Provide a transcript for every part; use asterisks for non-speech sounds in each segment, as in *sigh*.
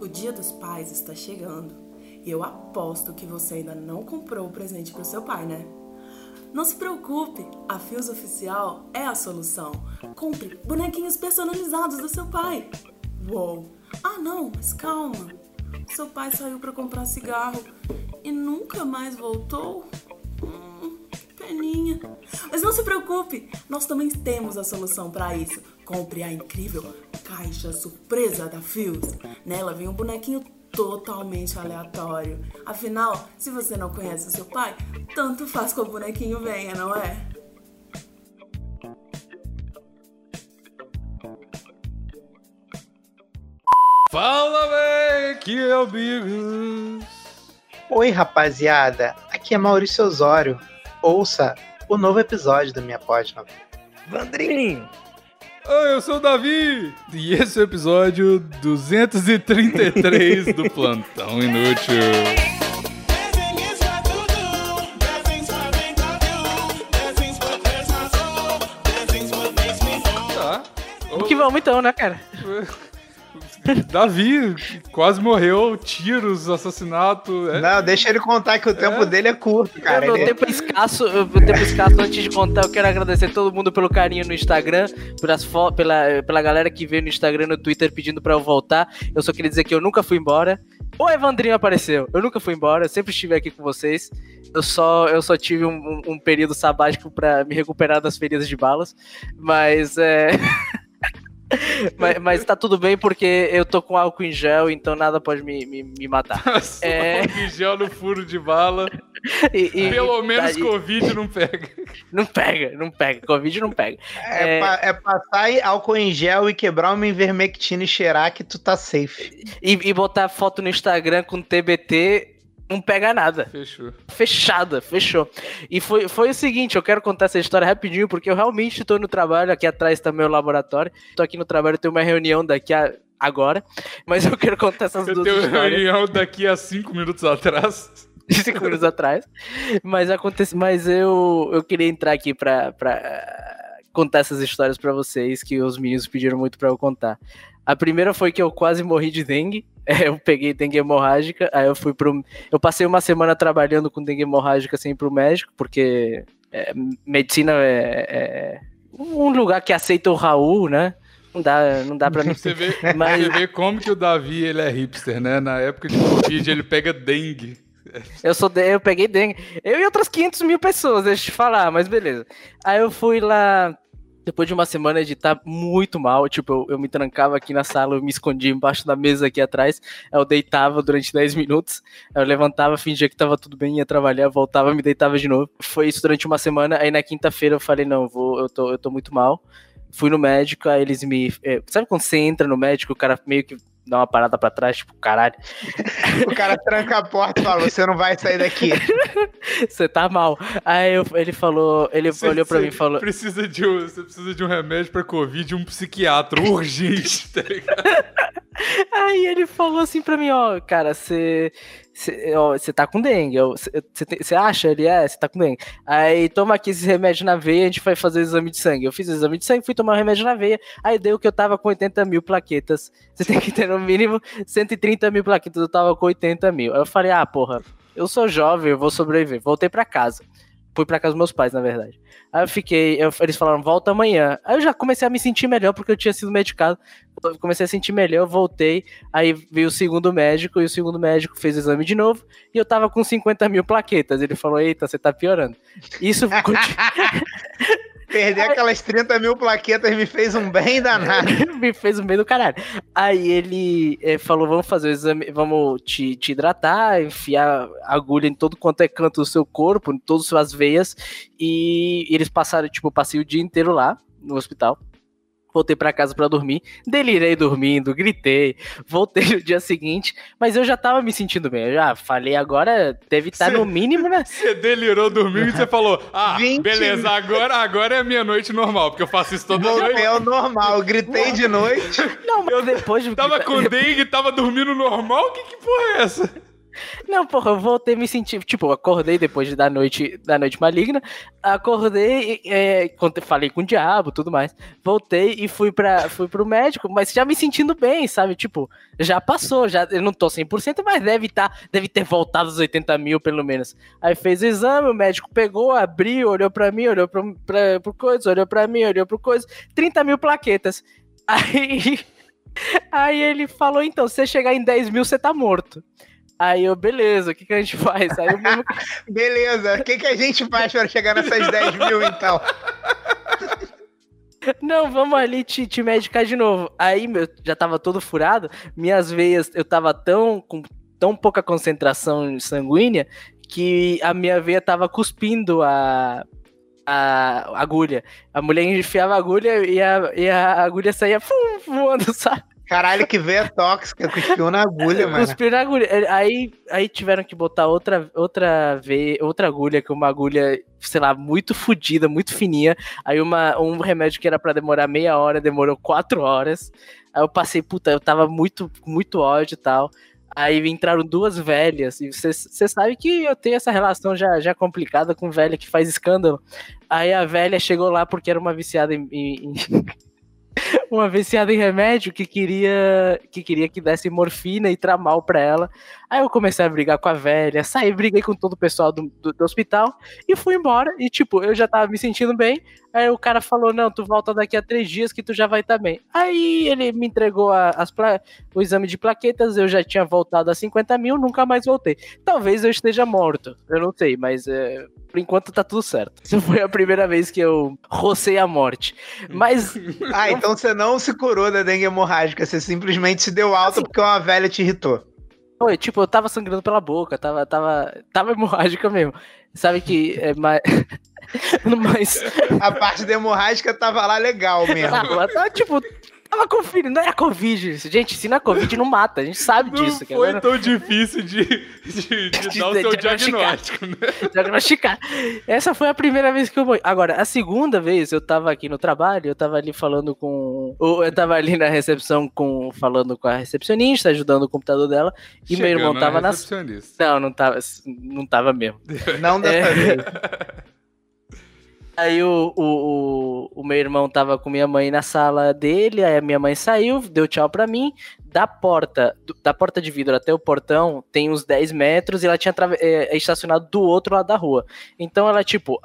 O Dia dos Pais está chegando e eu aposto que você ainda não comprou o presente para o seu pai, né? Não se preocupe, a Fios Oficial é a solução. Compre bonequinhos personalizados do seu pai. Uou! Ah, não, mas calma. Seu pai saiu para comprar cigarro e nunca mais voltou? Hum, peninha. Mas não se preocupe, nós também temos a solução para isso. Compre a incrível caixa surpresa da Fios. Nela vem um bonequinho totalmente aleatório. Afinal, se você não conhece o seu pai, tanto faz que o bonequinho venha, não é? Fala, véi! Que é o Bigos! Oi, rapaziada! Aqui é Maurício Osório. Ouça o novo episódio da minha página. Vandrinho! Oi, eu sou o Davi! E esse é o episódio 233 do Plantão Inútil. Tá. Que vamos então, né, cara? *laughs* *laughs* Davi quase morreu, tiros, assassinato. é- Não, deixa ele contar que o tempo dele é curto, cara. meu Ele- tempo é escasso, meu tempo é escasso. Antes de contar, eu quero agradecer todo mundo pelo carinho no Instagram, pelas fo- pela, pela galera que veio no Instagram e no Twitter pedindo pra eu voltar. Eu só queria dizer que eu nunca fui embora. O Evandrinho apareceu. Eu nunca fui embora, eu sempre estive aqui com vocês. Eu só, eu só tive um, um- um período sabático pra me recuperar das feridas de balas. Mas é. *laughs* *laughs* mas, mas tá tudo bem porque eu tô com álcool em gel, então nada pode me, me, me matar. *laughs* É. álcool em gel no furo de bala. E- e- Pelo menos daí- Covid não pega. *laughs* Não pega, não pega. Covid não pega. É, É. pa- é passar álcool em gel e quebrar uma ivermectina e cheirar que tu tá safe. E, e botar foto no Instagram com TBT não pega nada. Fechou. Fechada, fechou. E foi, foi o seguinte, eu quero contar essa história rapidinho, porque eu realmente tô no trabalho, aqui atrás tá meu laboratório. Tô aqui no trabalho, tenho uma reunião daqui a agora, mas eu quero contar essas Eu duas tenho histórias. reunião daqui a cinco minutos atrás. *laughs* cinco minutos atrás. Mas acontece, mas eu, eu queria entrar aqui pra, pra contar essas histórias pra vocês que os meninos pediram muito pra eu contar. A primeira foi que eu quase morri de dengue. *laughs* É, eu peguei dengue hemorrágica, aí eu fui pro. Eu passei uma semana trabalhando com dengue hemorrágica sem ir pro médico, porque é, medicina é, é um lugar que aceita o Raul, né? Não dá, não dá pra mim. *laughs* Você vê, *laughs* Mas- você vê como que o Davi ele é hipster, né? Na época de Covid ele pega dengue. Eu sou de- eu peguei dengue. Eu e outras 500 mil pessoas, deixa eu te falar, mas beleza. Aí eu fui lá, depois de uma semana de estar muito mal, tipo, eu, eu me trancava aqui na sala, eu me escondia embaixo da mesa aqui atrás, eu deitava durante 10 minutos, eu levantava, fingia que tava tudo bem, ia trabalhar, voltava, me deitava de novo. Foi isso durante uma semana, aí na quinta-feira eu falei, não, vou, eu tô, eu tô muito mal. Fui no médico, aí eles me. é, sabe quando você entra no médico, o cara meio que dá uma parada pra trás, tipo, caralho. O cara tranca a porta e fala: Você não vai sair daqui. *laughs* Você tá mal. Aí eu- ele falou, ele Você- olhou pra mim e falou: Precisa de um, você precisa de um remédio pra Covid e um psiquiatra urgente, tá ligado? *laughs* Aí ele falou assim pra mim, ó, cara, você você tá com dengue. Você acha? Ele é, você tá com dengue. Aí toma aqui esse remédio na veia, a gente vai fazer o exame de sangue. Eu fiz o exame de sangue, fui tomar o remédio na veia, aí deu que eu tava com 80 mil plaquetas. Você tem que ter no mínimo 130 mil plaquetas, eu tava com 80 mil. Aí eu falei, ah, porra, eu sou jovem, eu vou sobreviver. Voltei pra casa. Fui pra casa dos meus pais, na verdade. Aí eu fiquei, eu- eles falaram, volta amanhã. Aí eu já comecei a me sentir melhor porque eu tinha sido medicado. Eu comecei a sentir melhor, eu voltei. Aí veio o segundo médico e o segundo médico fez o exame de novo. E eu tava com 50 mil plaquetas. Ele falou: Eita, você tá piorando. Isso *laughs* *laughs* Perder aquelas 30 mil plaquetas me fez um bem danado. *laughs* me fez o meio do caralho. Aí ele eh, falou: Vamos fazer o exame, vamos te, te hidratar, enfiar agulha em todo quanto é canto do seu corpo, em todas as suas veias. E eles passaram, tipo, passei o dia inteiro lá no hospital. Voltei pra casa pra dormir, delirei dormindo, gritei, voltei no dia seguinte, mas eu já tava me sentindo bem. Eu já falei, agora deve estar Cê- no mínimo, né? Você delirou dormindo e você falou: Ah, 20 beleza, agora, agora é a minha noite normal, porque eu faço isso toda Voltei noite. ao normal, gritei de noite. Não, mas depois de Tava com dengue, tava dormindo normal? Que, que porra é essa? Não, porra, eu voltei me sentir. Tipo, acordei depois da noite, da noite maligna. Acordei, é, falei com o diabo tudo mais. Voltei e fui, pra, fui pro médico, mas já me sentindo bem, sabe? Tipo, já passou, já, eu não tô 100%, mas deve, tá, deve ter voltado os 80 mil pelo menos. Aí fez o exame, o médico pegou, abriu, olhou pra mim, olhou pra, pra, pro coisa, olhou pra mim, olhou pro coisa. 30 mil plaquetas. Aí. *laughs* Aí ele falou: então, se você chegar em 10 mil, você tá morto. Aí eu, beleza, o que, que a gente faz? Aí eu mesmo... *laughs* beleza, o que, que a gente faz para chegar nessas 10 mil então? Não, vamos ali te, te medicar de novo. Aí, meu, já tava todo furado, minhas veias, eu tava tão com tão pouca concentração sanguínea que a minha veia tava cuspindo a, a agulha. A mulher enfiava a agulha e a, e a agulha saía fum, voando, *laughs* sabe? Caralho, que veia tóxica, cuspiu na agulha, mano. Cuspiu na agulha. Aí, aí tiveram que botar outra, outra, veia, outra agulha, que é uma agulha, sei lá, muito fodida, muito fininha. Aí uma, um remédio que era para demorar meia hora, demorou quatro horas. Aí eu passei, puta, eu tava muito, muito ódio e tal. Aí entraram duas velhas, e você sabe que eu tenho essa relação já, já complicada com velha que faz escândalo. Aí a velha chegou lá porque era uma viciada em, em, *laughs* uma viciada em remédio que queria que queria que desse morfina e tramal para ela. Aí eu comecei a brigar com a velha, saí, briguei com todo o pessoal do, do, do, hospital e fui embora. E tipo, eu já tava me sentindo bem. Aí o cara falou: Não, tu volta daqui a três dias que tu já vai estar tá bem. Aí ele me entregou a, as o exame de plaquetas, eu já tinha voltado a 50 mil, nunca mais voltei. Talvez eu esteja morto, eu não sei, mas é, por enquanto tá tudo certo. Essa *laughs* foi a primeira vez que eu rocei a morte. Mas. *laughs* ah, então você não se curou da dengue hemorrágica, você simplesmente se deu alta assim, porque uma velha te irritou. Foi, tipo, eu tava sangrando pela boca, tava, tava, tava *laughs* hemorrágica mesmo. Sabe que é mais. *laughs* Mas... A parte da hemorrágica tava lá legal mesmo. Tava, tava tipo, Tava conferindo, não era Covid. Gente, se não é Covid, não mata. A gente sabe não disso. Não foi tão difícil de, de, de, *laughs* de dar o seu diagnóstico, né? Diagnosticar. Essa foi a primeira vez que eu morri. Agora, a segunda vez eu tava aqui no trabalho, eu tava ali falando com. Eu tava ali na recepção com, falando com a recepcionista, ajudando o computador dela. E Chegando meu irmão tava na. Não, não tava, não tava mesmo. Não dessa é... *laughs* Aí o, o, o, meu irmão tava com minha mãe na sala dele, aí a minha mãe saiu, deu tchau pra mim. Da porta, da porta de vidro até o portão, tem uns 10 metros e ela tinha é, é, estacionado do outro lado da rua. Então ela, tipo,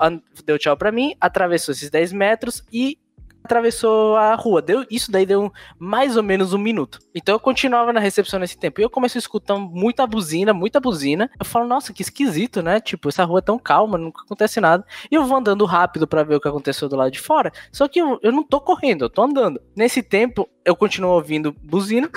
deu tchau pra mim, atravessou esses 10 metros e atravessou a rua. Deu, isso daí deu mais ou menos um minuto. Então eu continuava na recepção nesse tempo. E eu comecei a escutar muita buzina, muita buzina. Eu falo, nossa, que esquisito, né? Tipo, essa rua é tão calma, nunca acontece nada. E eu vou andando rápido para ver o que aconteceu do lado de fora. Só que eu, eu não tô correndo, eu tô andando. Nesse tempo, eu continuo ouvindo buzina.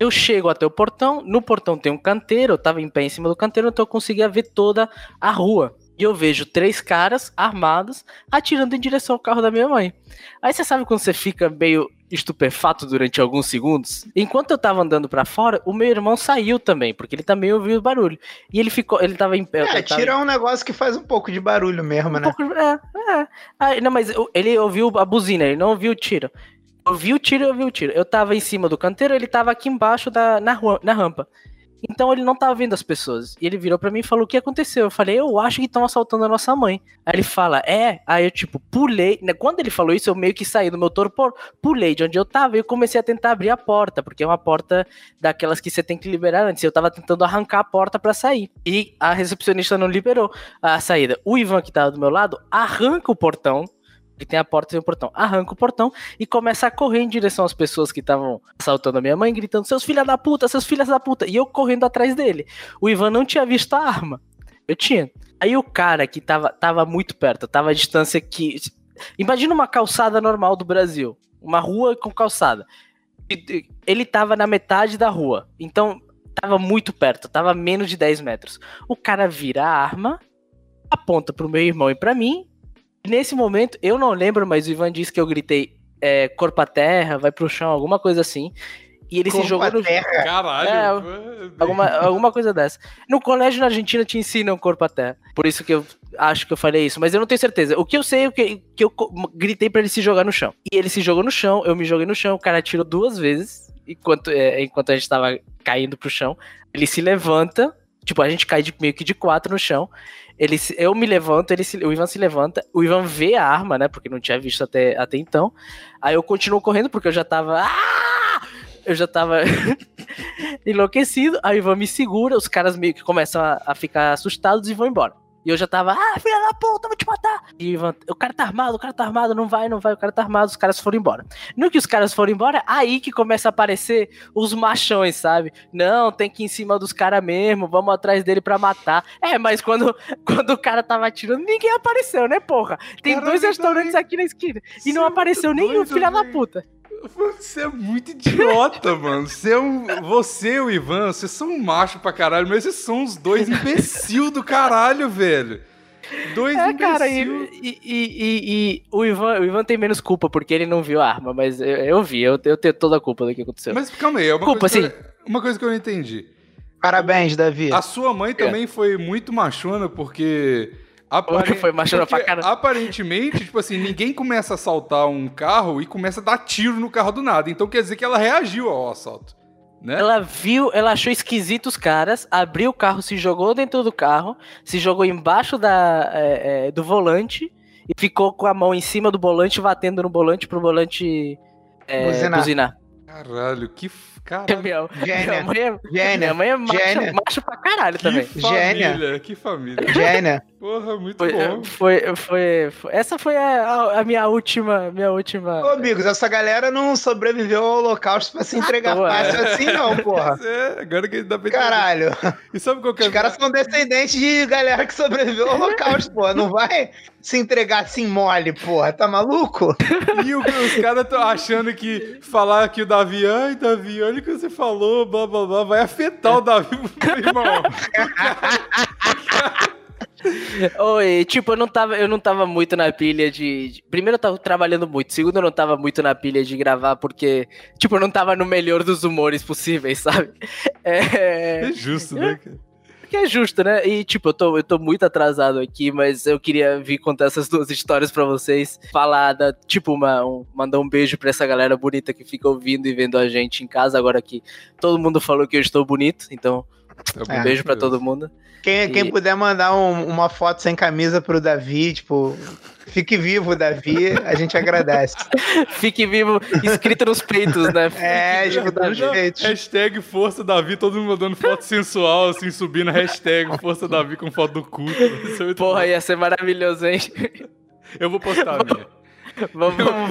Eu chego até o portão, no portão tem um canteiro, eu tava em pé em cima do canteiro, então eu conseguia ver toda a rua e eu vejo três caras armados atirando em direção ao carro da minha mãe. Aí você sabe quando você fica meio estupefato durante alguns segundos? Enquanto eu tava andando para fora, o meu irmão saiu também, porque ele também ouviu o barulho. E ele ficou, ele tava em pé. É, tava... tira um negócio que faz um pouco de barulho mesmo, um né? Pouco, é, é. Aí, não, mas ele ouviu a buzina, ele não ouviu o tiro. Eu vi o tiro, eu vi o tiro. Eu tava em cima do canteiro, ele tava aqui embaixo da, na, rua, na rampa. Então ele não tava vendo as pessoas. E ele virou para mim e falou: O que aconteceu? Eu falei: Eu acho que estão assaltando a nossa mãe. Aí ele fala: É. Aí eu, tipo, pulei. Né, quando ele falou isso, eu meio que saí do meu torpor, pulei de onde eu tava e eu comecei a tentar abrir a porta, porque é uma porta daquelas que você tem que liberar antes. Eu tava tentando arrancar a porta para sair. E a recepcionista não liberou a saída. O Ivan, que tava do meu lado, arranca o portão ele tem a porta e o portão. Arranca o portão e começa a correr em direção às pessoas que estavam assaltando a minha mãe, gritando: Seus filhos da puta, seus filhos da puta. E eu correndo atrás dele. O Ivan não tinha visto a arma. Eu tinha. Aí o cara que tava, tava muito perto, tava a distância que. Imagina uma calçada normal do Brasil. Uma rua com calçada. Ele tava na metade da rua. Então, tava muito perto, tava menos de 10 metros. O cara vira a arma, aponta pro meu irmão e para mim Nesse momento, eu não lembro, mas o Ivan disse que eu gritei é, corpo a terra, vai pro chão, alguma coisa assim. E ele corpo se jogou no terra. Caralho. É, alguma, alguma coisa dessa. No colégio na Argentina te ensinam corpo a terra. Por isso que eu acho que eu falei isso, mas eu não tenho certeza. O que eu sei é que, que eu gritei para ele se jogar no chão. E ele se jogou no chão, eu me joguei no chão, o cara atirou duas vezes enquanto, é, enquanto a gente tava caindo pro chão. Ele se levanta, Tipo, a gente cai de, meio que de quatro no chão. Ele, eu me levanto, ele se- o Ivan se levanta. O Ivan vê a arma, né? Porque não tinha visto até, até então. Aí eu continuo correndo porque eu já tava. Ah! Eu já tava *laughs* enlouquecido. Aí o Ivan me segura, os caras meio que começam a, a ficar assustados e vão embora. E eu já tava, ah, filha da puta, vou te matar. E o Ivan, o cara tá armado, o cara tá armado, não vai, não vai, o cara tá armado, os caras foram embora. No que os caras foram embora, aí que começa a aparecer os machões, sabe? Não, tem que ir em cima dos caras mesmo, vamos atrás dele pra matar. É, mas quando, *laughs* quando o cara tava atirando, ninguém apareceu, né, porra? Tem dois restaurantes aqui na esquina. E não apareceu nenhum, filha da puta. Você é muito idiota, mano. Você, é um, você e o Ivan, vocês são um macho pra caralho, mas vocês são os dois imbecil do caralho, velho. Dois É, cara, e, imbecil. e, e- e- e o, Ivan, o Ivan tem menos culpa porque ele não viu a arma, mas eu, eu vi, eu, eu tenho toda a culpa do que aconteceu. Mas calma aí, é uma, Culpa, coisa eu, uma coisa que eu não entendi. Parabéns, Davi. A sua mãe também foi muito machona, porque. Apare- Foi machona pra caramba. Aparentemente, tipo assim, ninguém começa a assaltar um carro e começa a dar tiro no carro do nada. Então quer dizer que ela reagiu ao assalto. Né? Ela viu, ela achou esquisito os caras, abriu o carro, se jogou dentro do carro, se jogou embaixo da, é, é, do volante e ficou com a mão em cima do volante, batendo no volante pro volante é, Buzinar. buzinar. Caralho, que. f- Caralho. *laughs* Minha, minha mãe é, Gênia. minha mãe é macho, macho pra caralho Que também. família, Gênia. que família. Gênia. Porra, muito Foi, bom. foi, foi, foi- essa foi a, a minha última, minha última. Ô, amigos, essa galera não sobreviveu ao holocausto pra se entregar toa, fácil assim, não, porra. *laughs* É, agora que dá pra. Caralho. E sabe qual que é Os caras são descendentes de galera que sobreviveu ao holocausto, porra. Não vai se entregar assim mole, porra. Tá maluco? *laughs* E o- os caras estão achando que falar que o Davi, ai, Davi, olha o que você falou, blá blá blá, vai afetar o Davi, *laughs* irmão. Oi, tipo, eu não tava, eu não tava muito na pilha de, de- Primeiro eu tava trabalhando muito, segundo eu não tava muito na pilha de gravar, porque, tipo, eu não tava no melhor dos humores possíveis, sabe? É. É justo, né, cara? Que é justo, né? E, tipo, eu tô, eu tô muito atrasado aqui, mas eu queria vir contar essas duas histórias pra vocês. Falar, da, tipo, uma, um- mandar um beijo pra essa galera bonita que fica ouvindo e vendo a gente em casa, agora que todo mundo falou que eu estou bonito. Então, Tá um É. beijo pra todo mundo. Quem, quem E- puder mandar um- uma foto sem camisa pro Davi, tipo, fique vivo, Davi, a gente agradece. *laughs* Fique vivo, escrito nos peitos, né? É, nos Davi. Hashtag Força Davi, todo mundo mandando foto sensual, assim, subindo hashtag Força Davi com foto do cu. É Porra, bom. ia ser maravilhoso, hein? Eu vou postar a minha. Vamos, vamos,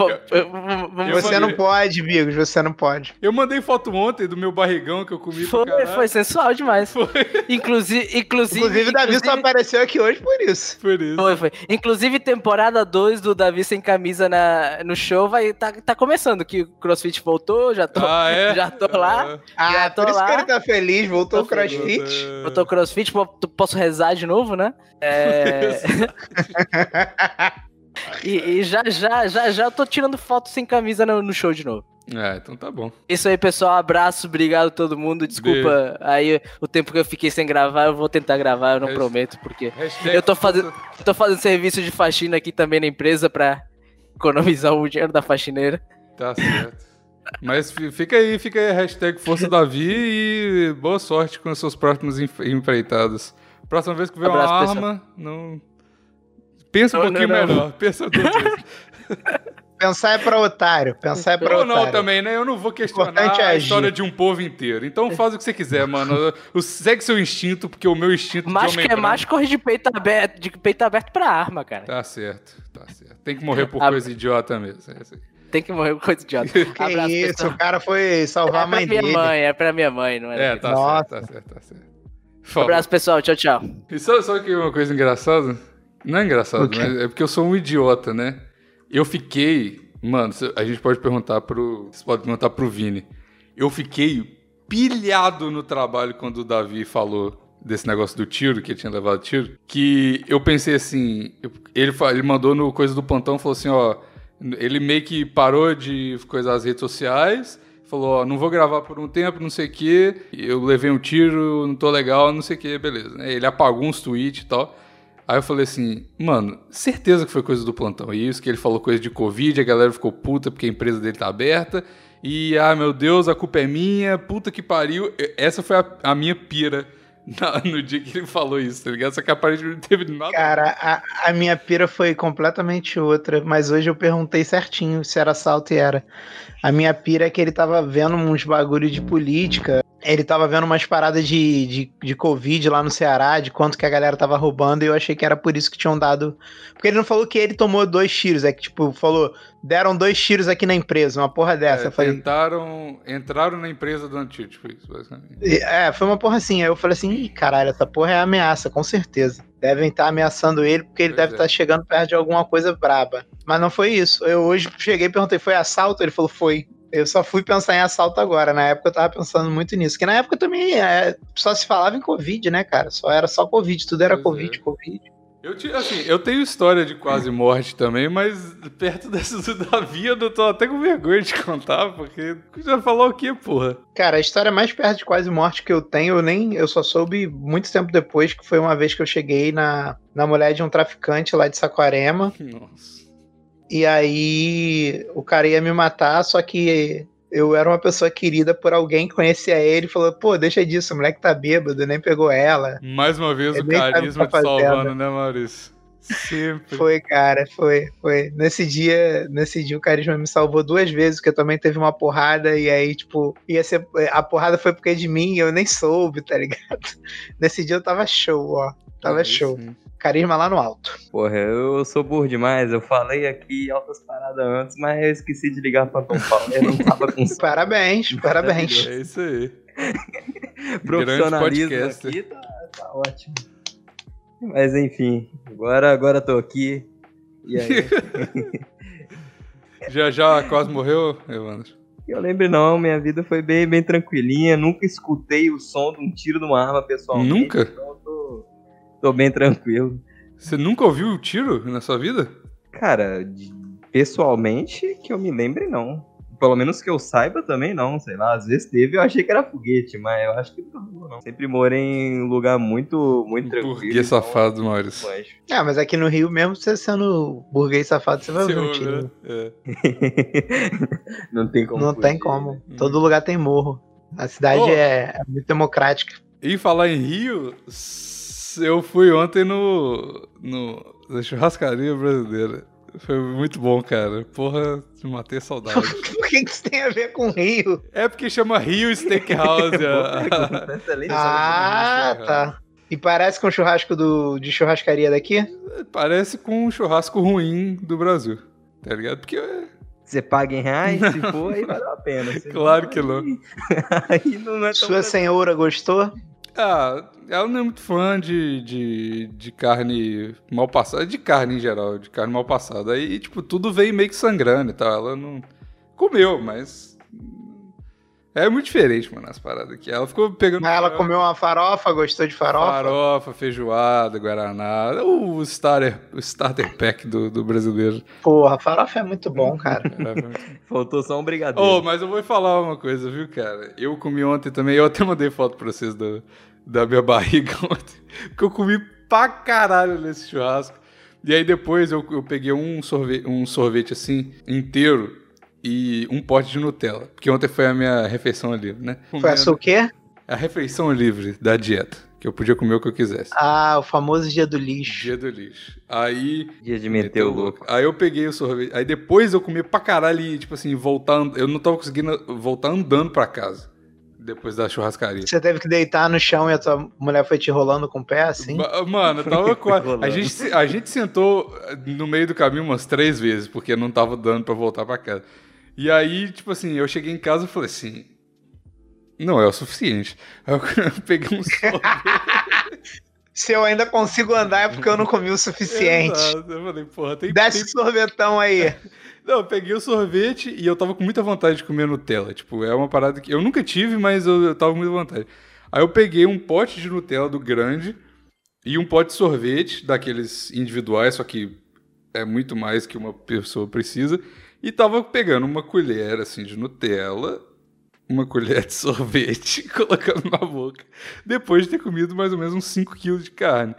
vamos, Você mandei. não pode, Bigos, você não pode. Eu mandei foto ontem do meu barrigão que eu comi Foi, foi sensual demais. Foi. Inclusive, inclusive, Inclusive, o Davi só apareceu aqui hoje por isso. Por isso. Foi, foi. Inclusive, temporada 2 do Davi sem camisa na, no show vai tá, tá começando, que o CrossFit voltou, já tô, Ah, é? *laughs* já tô lá. Ah, Já tô por isso lá. que ele tá feliz, voltou o crossfit. Voltou CrossFit, po- posso rezar de novo, né? É, *laughs* *laughs* e, e já, já, já, já eu tô tirando foto sem camisa no, no show de novo. É, então tá bom. Isso aí, pessoal. Abraço, obrigado a todo mundo. Desculpa aí o tempo que eu fiquei sem gravar. Eu vou tentar gravar, eu não prometo, porque Hashtag eu tô fazendo, tô fazendo serviço de faxina aqui também na empresa pra economizar o dinheiro da faxineira. Tá certo. Mas fi- fica aí, fica aí hashtag Força Davi e boa sorte com os seus próximos empreitados. Próxima vez que vier uma Abraço, pessoal. arma, não. Pensa um Não, pouquinho não, não. melhor. Pensa duas vezes. Pensar é pra otário, pensar é pra Ou não otário. também, né? Eu não vou questionar Importante é a história de um povo inteiro. Então faz o que você quiser, mano. Segue seu instinto, porque o meu instinto Macho de que é branco- macho corre de peito aberto, de peito aberto pra arma, cara. Tá certo, tá certo. Tem que morrer por Ah, coisa idiota mesmo. é aí. Tem que morrer com coisa idiota. *laughs* Que Abraço, isso, pessoal. o cara foi salvar É a pra mãe minha dele. mãe, é pra minha mãe, não é? É, tá Nossa. certo, tá certo, tá certo. Fala. Abraço, pessoal. Tchau, tchau. E sabe, sabe que uma coisa engraçada? Não é engraçado, mas é porque eu sou um idiota, né? Eu fiquei. Mano, a gente pode perguntar pro. Você pode perguntar pro Vini. Eu fiquei pilhado no trabalho quando o Davi falou desse negócio do tiro, que ele tinha levado tiro. Que eu pensei assim. Ele, ele mandou no coisa do plantão falou assim: ó. Ele meio que parou de coisar as redes sociais. Falou, ó, não vou gravar por um tempo, não sei o quê. Eu levei um tiro, não tô legal, não sei o quê, beleza. né? Ele apagou uns tweets e tal. Aí eu falei assim, mano, certeza que foi coisa do plantão. E isso que ele falou coisa de Covid, a galera ficou puta porque a empresa dele tá aberta. E, ah, meu Deus, a culpa é minha, puta que pariu. Essa foi a, a minha pira *laughs* na- no dia que ele falou isso, tá ligado? Só que aparentemente não teve nada. Cara, a, a minha pira foi completamente outra, mas hoje eu perguntei certinho se era assalto e era. A minha pira é que ele tava vendo uns bagulho de política. Ele tava vendo umas paradas de, de, de Covid lá no Ceará, de quanto que a galera tava roubando, e eu achei que era por isso que tinham dado. Porque ele não falou que ele tomou dois tiros, é que, tipo, falou, deram dois tiros aqui na empresa, uma porra dessa. É, falei, tentaram, entraram na empresa do Antito, tipo isso, basicamente. É, foi uma porra assim. Aí eu falei assim, Ih, caralho, essa porra é ameaça, com certeza. Devem estar ameaçando ele porque ele Pois deve é. estar chegando perto de alguma coisa braba. Mas não foi isso. Eu hoje cheguei e perguntei, foi assalto? Ele falou, foi. Eu só fui pensar em assalto agora. Na época eu tava pensando muito nisso. Porque na época também é, só se falava em Covid, né, cara? Só era só Covid, tudo era Pois Covid, é. Covid. Eu, assim, eu tenho história de quase morte também, mas perto *laughs* dessas do Davi eu tô até com vergonha de contar, porque já falou o quê, porra? Cara, a história mais perto de quase morte que eu tenho, eu nem eu só soube muito tempo depois, que foi uma vez que eu cheguei na, na mulher de um traficante lá de Saquarema. *laughs* Nossa. E aí o cara ia me matar, só que eu era uma pessoa querida por alguém que conhecia ele e falou, pô, deixa disso, o moleque tá bêbado, nem pegou ela. Mais uma vez Ele o carisma o tá te salvando, né, Maurício? Sempre. Foi, cara, foi, foi. Nesse dia, nesse dia o carisma me salvou duas vezes, porque também teve uma porrada e aí, tipo, ia ser a porrada foi porque de mim, eu nem soube, tá ligado? *laughs* Nesse dia eu tava show, ó. Tava show. sim. Carisma lá no alto. Porra, eu sou burro demais. Eu falei aqui altas paradas antes, mas eu esqueci de ligar pra Tom Paulo. Eu não tava com *laughs* Parabéns, *laughs* parabéns. É isso aí. *laughs* profissionalismo aqui, tá, tá ótimo. Mas enfim, agora, agora tô aqui. E aí? Já já quase morreu, Evandro? eu lembro não, minha vida foi bem, bem tranquilinha. Nunca escutei o som de um tiro de uma arma pessoalmente. Nunca? Então tô, bem tranquilo. Você nunca ouviu o tiro na sua vida? Cara, pessoalmente, que eu me lembre, não. Pelo menos que eu saiba também, não. Sei lá, às vezes teve, eu achei que era foguete, mas eu acho que não, não. Sempre morei em um lugar muito, muito tranquilo. Burguês então, safado, Maurício. Ah, mas aqui no Rio, mesmo você sendo burguês safado, você vai ouvir um ouve, tiro. né? É. *laughs* não tem como. Não tem fugir, como. né? Todo lugar tem morro. A cidade Ô. é, é muito democrática. E falar em Rio, eu fui ontem no, no na churrascaria brasileira. Foi muito bom, cara. Porra, matei a saudade. *laughs* Por que, que isso tem a ver com Rio? é porque chama Rio Steakhouse. *laughs* Excelente. *laughs* Ah, tá. E parece com o churrasco do, de churrascaria daqui? Parece com um churrasco ruim do Brasil. Tá ligado? Porque é- Você paga em reais, se for, aí valeu a pena. Se Claro que não. aí- Aí não é tão Sua senhora gostou? Ah, ela não é muito fã de, de, de carne mal passada, de carne em geral, de carne mal passada. Aí, tipo, tudo vem meio que sangrando e tal. Ela não comeu, mas. É muito diferente, mano, as paradas aqui. Ela ficou pegando. Mas ela comeu uma farofa, gostou de farofa? farofa, feijoada, guaraná. O starter, o starter pack do, do brasileiro. Porra, farofa é muito bom, cara. *laughs* Faltou só um brigadeiro. Oh, mas eu vou falar uma coisa, viu, cara? Eu comi ontem também, eu até mandei foto pra vocês do, da minha *laughs* barriga ontem, porque eu comi pra caralho nesse churrasco. E aí depois eu, eu peguei um sorvete, um sorvete assim, inteiro, e um pote de Nutella. Porque ontem foi a minha refeição livre, né? Foi a sua o quê? A refeição livre da dieta. Que eu podia comer o que eu quisesse. Ah, o famoso dia do lixo. Dia do lixo. Aí Dia de meter o louco. Aí eu peguei o sorvete. Aí depois eu comi pra caralho e, tipo assim, voltar. Eu não tava conseguindo voltar andando pra casa. Depois da churrascaria. Você teve que deitar no chão e a tua mulher foi te rolando com o pé, assim? Mano, eu tava *laughs* quase. A gente, a gente sentou no meio do caminho umas três vezes, porque não tava dando pra voltar pra casa. E aí, tipo assim, eu cheguei em casa e falei assim. Não é o suficiente. Aí eu *laughs* peguei um sorvete. *laughs* Se eu ainda consigo andar é porque eu não comi o suficiente. Exato. Eu falei, porra, tem, Desce tem sorvetão aí. *laughs* Não, eu peguei o sorvete e eu tava com muita vontade de comer Nutella. Tipo, é uma parada que eu nunca tive, mas eu, eu tava com muita vontade. Aí eu peguei um pote de Nutella do grande e um pote de sorvete daqueles individuais, só que é muito mais que uma pessoa precisa. E tava pegando uma colher assim de Nutella, uma colher de *laughs* sorvete, *laughs* colocando na boca, depois de ter comido mais ou menos uns 5 quilos de carne.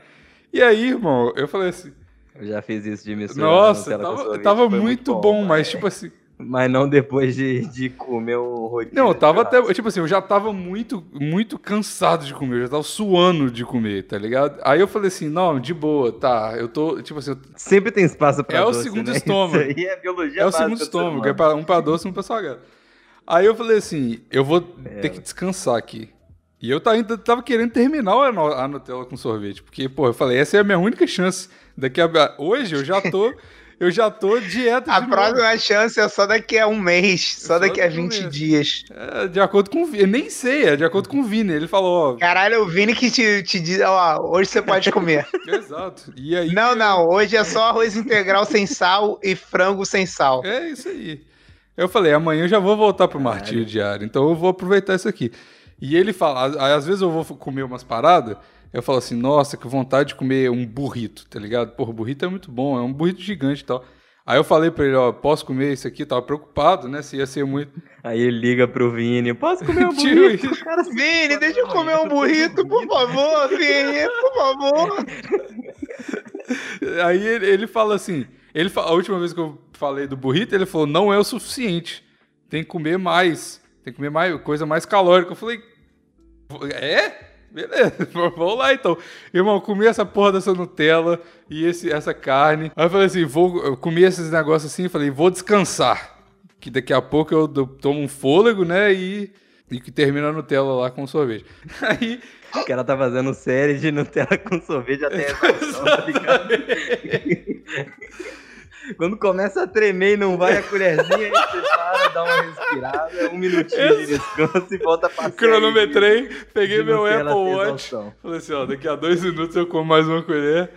E aí, irmão, eu falei assim. Eu já fiz isso de misturar Nossa, tava, tava muito bom, mas é. tipo assim, Mas não depois de, de comer um rodízio. Não, eu tava até. Tipo assim, eu já tava muito, muito cansado de comer, eu já tava suando de comer, tá ligado? Aí eu falei assim, não, de boa, tá. Eu tô. Tipo assim, eu- Sempre tem espaço pra É o doce, segundo né? *laughs* estômago. Isso aí é biologia é o segundo estômago, é pra, um pra doce e um pra salgado. Aí eu falei assim, eu vou É. ter que descansar aqui. E eu ta- ainda tava querendo terminar a Nutella com sorvete, porque, pô, eu falei, essa é a minha única chance. Daqui a... Hoje eu já tô. *laughs* Eu já tô dieta A novo. próxima chance é só daqui a um mês, só Só daqui a daqui a um 20 mês. dias. É, de acordo com o Vini. Eu nem sei, é de acordo com o Vini. Ele falou, ó. Caralho, é o Vini que te, te diz, ó, hoje você pode comer. *laughs* Exato. E aí. não, não, hoje é só arroz integral sem sal e frango sem sal. É isso aí. Eu falei, amanhã eu já vou voltar pro martírio diário, então eu vou aproveitar isso aqui. E ele fala, às vezes eu vou comer umas paradas, eu falo assim, nossa, que vontade de comer um burrito, tá ligado? Porra, burrito é muito bom, é um burrito gigante e tal. Aí eu falei pra ele, ó, posso comer isso aqui? Tava preocupado, né, se ia ser muito... Aí ele liga pro Vini, posso comer um *laughs* Tio, burrito? isso. Cara Vini, deixa eu comer um burrito, por favor, Vini, por favor. *laughs* Aí ele, ele fala assim, ele fa- a última vez que eu falei do burrito, ele falou, não é o suficiente, tem que comer mais, tem que comer mais, coisa mais calórica. Eu falei, é? Beleza, *laughs* vamos lá então. Irmão, comi essa porra dessa Nutella e esse, essa carne. Aí eu falei assim, vou eu comi esses negócios assim, e falei, vou descansar. Que daqui a pouco eu tomo um fôlego, né? E, e que termina a Nutella lá com sorvete. *laughs* Aí O cara tá fazendo série de Nutella com sorvete até *laughs* essa opção, tá ligado? Quando começa a tremer e não vai a colherzinha, aí você para, dá uma respirada, um minutinho de descanso e volta pra *laughs* cronometrei, peguei meu Apple Watch. exaustão. Falei assim, ó, daqui a dois minutos eu como mais uma colher.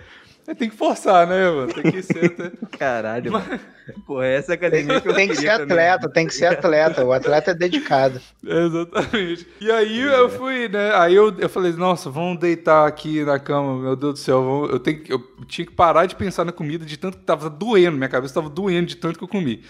Aí tem que forçar, né, mano? Tem que ser até... *laughs* Caralho, mano. Pô, essa academia que eu Tem que ser atleta, tem que ser atleta. O atleta é dedicado. *laughs* Exatamente. E aí eu fui, né? Aí eu, eu falei, nossa, vamos deitar aqui na cama, meu Deus do céu. vamos- eu, tenho, que- eu tinha que parar de pensar na comida de tanto que tava doendo, minha cabeça tava doendo de tanto que eu comi.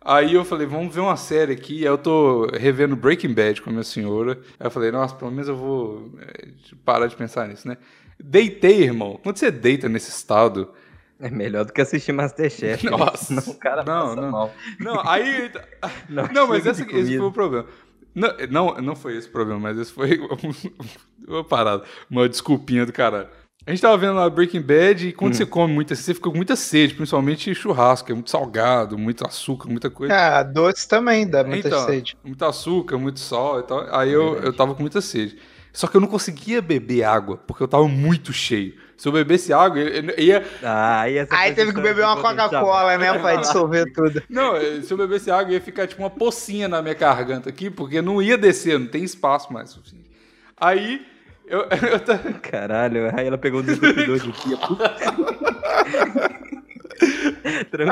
Aí eu falei, vamos ver uma série aqui. Aí eu tô revendo Breaking Bad com a minha senhora. Aí eu falei, nossa, pelo menos eu vou é, parar de pensar nisso, né? Deitei, irmão. Quando você deita nesse estado, É melhor do que assistir Masterchef. né? Nossa. Senão o cara Não, passa não. mal. Não, aí. *laughs* Não, Não, mas essa, esse foi o problema. Não, não, não foi esse o problema, mas esse foi *laughs* uma parada, uma desculpinha do caralho. A gente tava vendo lá Breaking Bad e Hum. quando você come muito, assim, você fica com muita sede, principalmente churrasco, é muito salgado, muito açúcar, muita coisa. Ah, doce também dá muita Então, sede. Muito açúcar, muito sal e tal. Aí eu, eu tava com muita sede. Só que eu não conseguia beber água, porque eu tava muito cheio. Se eu bebesse água, eu, eu ia, Ah, aí teve que beber uma Coca-Cola, né, pra *laughs* dissolver tudo. Não, eh, se eu bebesse água, ia ficar tipo uma pocinha na minha garganta aqui, porque não ia descer, não tem espaço mais suficiente. Aí, eu, *laughs* eu ta- Caralho, aí ela pegou um desentupidor de pia. *laughs*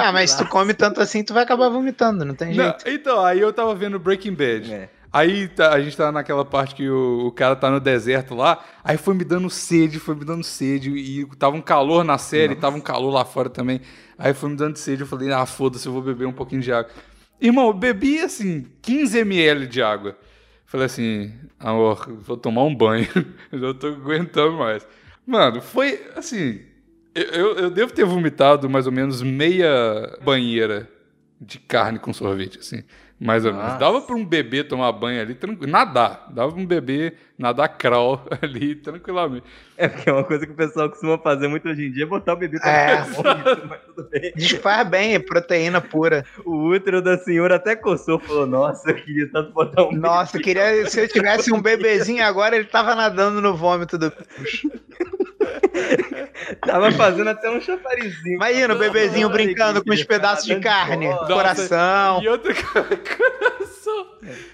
Ah, mas se tu come tanto assim, tu vai acabar vomitando, não tem Não, jeito. então, aí eu tava vendo Breaking Bad. É. Aí tá- a gente tá naquela parte que o, o cara tá no deserto lá, aí foi me dando sede, foi me dando sede, e tava um calor na série, tava um calor lá fora também. Aí foi me dando sede, eu falei, ah, foda-se, eu vou beber um pouquinho de água. Irmão, eu bebi assim, 15 ml de água. Falei assim, amor, vou tomar um banho, *laughs* eu não tô aguentando mais. Mano, foi assim, eu, eu, eu devo ter vomitado mais ou menos meia banheira de carne com sorvete, assim. Mais ou menos. Nossa. Dava pra um bebê tomar banho ali, tranquilo. Nadar. Dava pra um bebê nadar crawl *laughs* ali, tranquilamente. É porque é uma coisa que o pessoal costuma fazer muito hoje em dia, é botar o bebê pra É. mas tudo bem. Desfaz bem, é proteína pura. O útero da senhora até coçou, falou, nossa, eu queria tanto botar um Nossa, eu queria. Se eu tivesse um bebezinho agora, ele tava nadando no vômito do. *laughs* *laughs* Tava fazendo até um chafarizinho. Imagina o bebezinho brincando com os pedaços de carne, Nossa, coração. E outra *laughs* coração.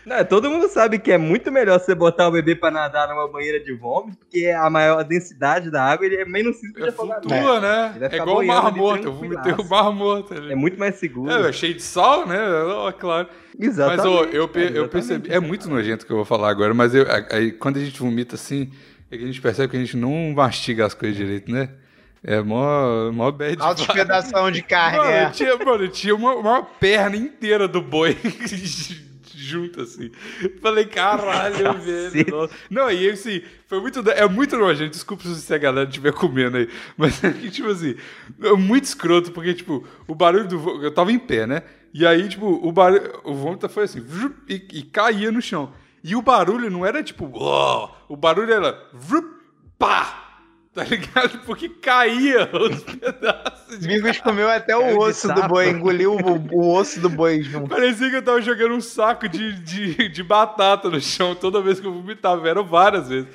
Não, todo mundo sabe que é muito melhor você botar o bebê pra nadar numa banheira de vômito, porque a maior densidade da água ele é menos simples de É, flutua, né? É igual o mar morto. Eu vomitei o mar morto ali. É muito mais seguro. É, é cheio de sal, né? Ó, claro. Mas Exatamente. eu, pe- cara, eu exatamente. percebi. É muito nojento o que eu vou falar agora, mas eu- aí, quando a gente vomita assim, é que a gente percebe que a gente não mastiga as coisas direito, né? É mó, mó bad vibe. Autoespedação de carne, Mano, é. tinha, mano, tinha uma, uma perna inteira do boi *laughs* junto, assim. Falei, caralho, velho. nossa. Não, e assim, foi muito. É muito nojento. Desculpa se a galera estiver comendo aí. *laughs* Mas é que, tipo assim, é muito escroto, porque, tipo, o barulho do. Eu tava em pé, né? E aí, tipo, o barulho, o vômito foi assim, *laughs* e, e caía no chão. E o barulho não era tipo, "Ó", o barulho era vrup, pá, tá ligado? Porque caía os *laughs* pedaços de Migos comeu até o osso do boi, engoliu o, o osso do boi junto. Parecia que eu tava jogando um saco de, de, de batata no chão toda vez que eu vomitava. Eram várias vezes.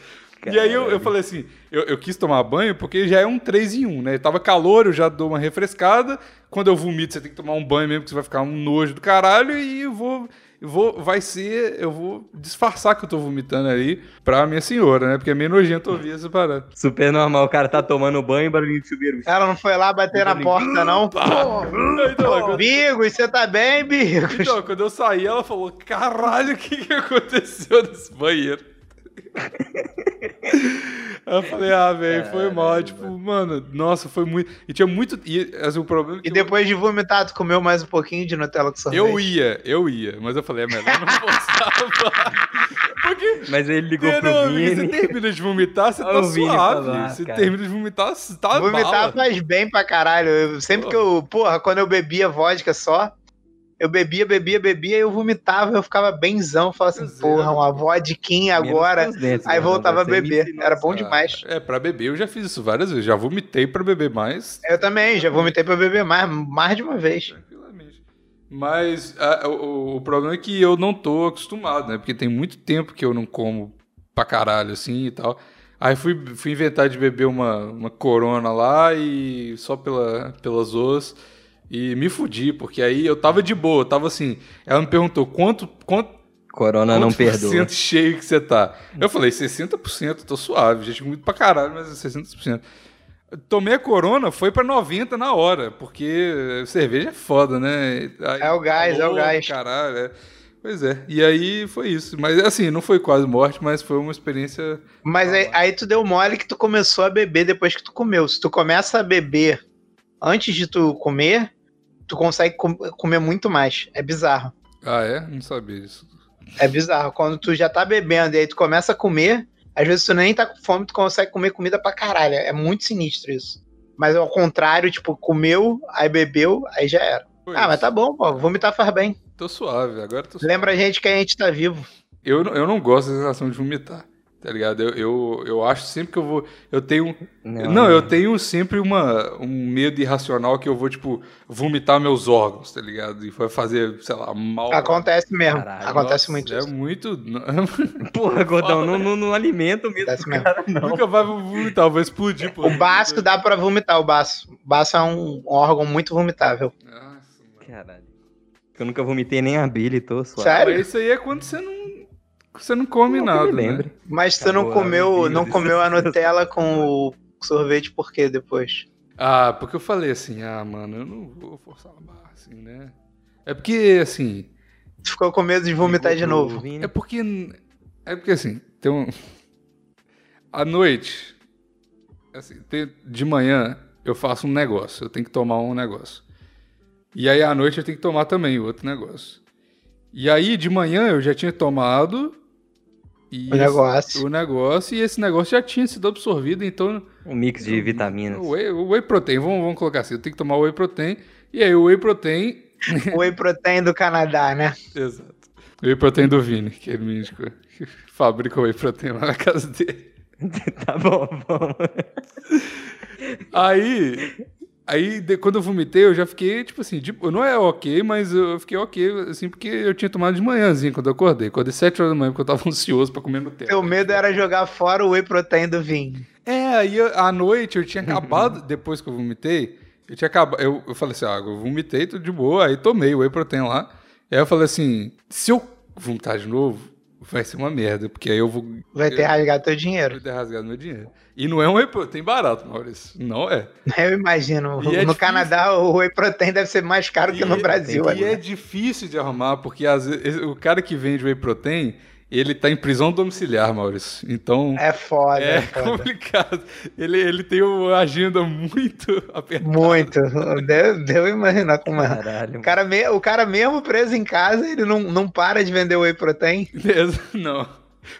E aí eu, eu falei assim, eu, eu quis tomar banho porque já é um 3 em 1, né? Tava calor, eu já dou uma refrescada. Quando eu vomito, você tem que tomar um banho mesmo, que você vai ficar um nojo do caralho. E eu vou, vou, vai ser, eu vou disfarçar que eu tô vomitando aí pra minha senhora, né? Porque é meio nojento ouvir essa parada. Super normal, o cara tá tomando banho e barulhinho de chuveiro. Ela não foi lá bater na porta, não? *laughs* Então, quando- Bigos, você tá bem, Bigos? Então, quando eu saí, ela falou: Caralho, o que, que aconteceu nesse banheiro? Eu falei, ah, velho, foi mal. Tipo, mano, nossa, foi muito. E tinha muito. E assim, o problema é que E depois de vomitar, tu comeu mais um pouquinho de Nutella com sorvete? eu ia, eu ia, mas eu falei, é melhor não *laughs* forçar. Porque. Mas ele ligou Não, pro você Vini. termina de vomitar, você tá suave. falar, você cara. termina de vomitar, você tá Vomitar bala. faz bem pra caralho. Eu- sempre que eu, porra, quando eu bebia vodka só, eu bebia, bebia, bebia, eu vomitava, eu ficava benzão. Falava assim, porra, uma vodquinha agora. Aí né? voltava a beber. Era bom demais. É, pra beber eu já fiz isso várias vezes. Já vomitei pra beber mais. Eu também, já vomitei pra beber mais, mais de uma vez. Tranquilamente. Mas a- o, o problema é que eu não tô acostumado, né? Porque tem muito tempo que eu não como pra caralho, assim e tal. Aí fui, fui inventar de beber uma, uma corona lá e só pela, pelas zoas. E me fudi, porque aí eu tava de boa, eu tava assim. Ela me perguntou quanto, quanto, Corona não quanto por perdoa. cheio que você tá. Eu falei 60%, tô suave, já tive muito pra caralho, mas é 60%. Tomei a corona, foi pra 90 na hora, porque cerveja é foda, né? Aí, É o gás, é o gás. Caralho, é. Pois é, e aí foi isso. Mas assim, não foi quase morte, mas foi uma experiência. Mas aí, aí tu deu mole que tu começou a beber depois que tu comeu. Se tu começa a beber antes de tu comer, tu consegue com- comer muito mais. É bizarro. Ah, é? Não sabia disso. É bizarro. Quando tu já tá bebendo e aí tu começa a comer, às vezes tu nem tá com fome, tu consegue comer comida pra caralho. É muito sinistro isso. Mas ao contrário, tipo, comeu, aí bebeu, aí já era. Foi ah, mas isso. tá bom, pô. Vomitar faz bem. Tô suave, agora tô suave. Lembra a gente que a gente tá vivo. Eu, eu não gosto da sensação de vomitar, tá ligado? Eu, eu, eu acho sempre que eu vou. Eu tenho. Não, eu tenho sempre uma, um medo irracional que eu vou, tipo, vomitar meus órgãos, tá ligado? E vai fazer, sei lá, mal. Acontece mesmo. Caralho, Acontece Nossa, muito É isso. muito. *laughs* Porra, Gordão, não, não, não alimenta o medo Acontece do mesmo. cara, não. Nunca vai vomitar, vai explodir. Pô. O baço dá pra vomitar, o baço. O baço é um órgão muito vomitável. Nossa, mano. Caralho. Eu nunca vomitei nem abelha e tô suave. Sério? Mas isso aí é quando você não. Você não come Não nada. me né? lembre. Mas tu não comeu, não comeu a *laughs* Nutella com o sorvete por quê depois? Ah, porque eu falei assim, ah, mano, eu não vou forçar a barra, assim, né? É porque, assim. Tu ficou com medo de vomitar de novo. É porque. É porque assim, tem um. À noite. Assim, tem- de manhã eu faço um negócio. Eu tenho que tomar um negócio. E aí à noite eu tenho que tomar também outro negócio. E aí de manhã eu já tinha tomado. E O negócio. o negócio, e esse negócio já tinha sido absorvido, então. Um mix de vitaminas. O whey, o whey protein, vamos, vamos colocar assim, eu tenho que tomar o whey protein. E aí o whey protein. *laughs* Whey protein do Canadá, né? Exato. O whey protein do Vini, que ele me indicou. que Fabrica o whey protein lá na casa dele. *laughs* tá bom, vamos. Aí. Aí, de- quando eu vomitei, eu já fiquei, tipo assim, tipo, não é ok, mas eu fiquei ok, assim, porque eu tinha tomado de manhãzinho quando eu acordei. Acordei 7 horas da manhã, porque eu tava *laughs* ansioso pra comer Nutella. Teu medo era jogar fora o whey protein do vinho. É, aí eu- à noite eu tinha acabado, *laughs* depois que eu vomitei, eu tinha acabado. Eu, eu falei assim, ah, eu vomitei, tudo de boa, aí tomei o whey protein lá. Aí eu falei assim, se eu vomitar de novo, vai ser uma merda, porque aí eu vou. Vai ter eu, rasgado teu eu dinheiro. vou ter rasgado meu dinheiro. E não é um whey protein barato, Maurício. Não é. *laughs* Eu imagino. E é no difícil. Canadá o whey protein deve ser mais caro que no E- Brasil. E ali. é difícil de arrumar, porque às vezes, o cara que vende whey protein, ele tá em prisão domiciliar, Maurício. Então. É foda, é, É foda. complicado. Ele, ele tem uma agenda muito apertada. Muito. Deu, deu imaginar como é. Caralho. O cara, me- o cara mesmo preso em casa, ele não, não para de vender whey protein. Beleza? *laughs* Não.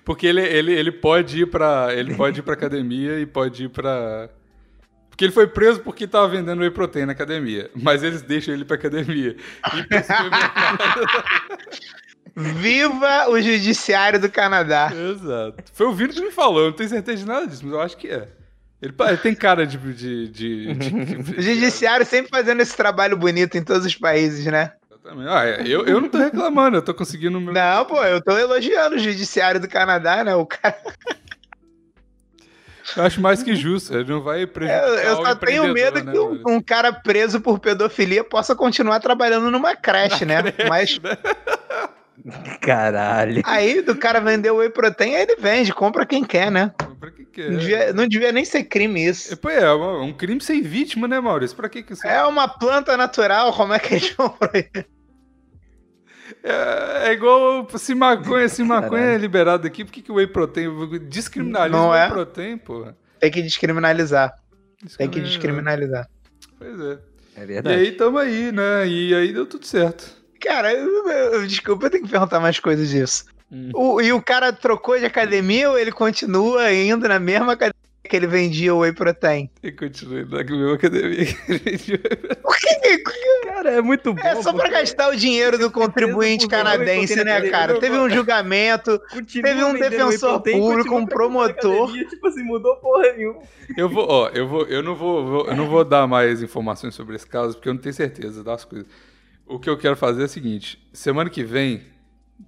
Porque ele, ele, ele pode ir pra. Ele pode ir pra academia e pode ir pra. Porque ele foi preso porque tava vendendo whey protein na academia. Mas eles deixam ele pra academia. *laughs* E pro supermercado. *laughs* Viva o judiciário do Canadá. Exato. Foi o Vino que me falou, eu não tenho certeza de nada disso, mas eu acho que é. Ele, ele tem cara de. de, de, de- *laughs* O judiciário sempre fazendo esse trabalho bonito em todos os países, né? Exatamente. Ah, é, eu, eu não tô reclamando, eu tô conseguindo meu. Não, pô, eu tô elogiando o judiciário do Canadá, né? O cara, Eu acho mais que justo. Ele não vai eu, prejudicar eu o só tenho medo né, que um, um cara preso por pedofilia possa continuar trabalhando numa creche, né? Mas *laughs* Caralho. aí do cara vender o whey protein, aí ele vende, compra quem quer, né? Pra que que é? Não devia, não devia nem ser crime É, isso. pô, é um um crime sem vítima, né, Maurício? Pra que que isso É uma planta natural, como é que eles vão proibir? É, é igual se maconha, se *laughs* maconha é Caralho. liberado aqui, por que, que o whey protein descriminaliza Não o whey é? protein, porra? Tem que descriminalizar. Tem que Descriminaliza. descriminalizar. Pois é. É E verdade. aí tamo aí, né? E aí deu tudo certo. Cara, eu- eu- desculpa, eu tenho que perguntar mais coisas disso. Hum. O- e o cara trocou de academia ou ele continua indo na mesma academia que ele vendia o whey protein? E continue na mesma academia. Que? Cara, é muito bom. É só pra porque gastar o dinheiro do contribuinte o whey canadense, né, cara? Teve um julgamento. *laughs* continua teve um whey defensor protein, público, continua um promotor. Tipo assim, mudou porra nenhuma. Eu vou, ó, eu vou, eu não vou, vou- eu não vou dar mais informações sobre esse caso, porque eu não tenho certeza das coisas. O que eu quero fazer é o seguinte: semana que vem,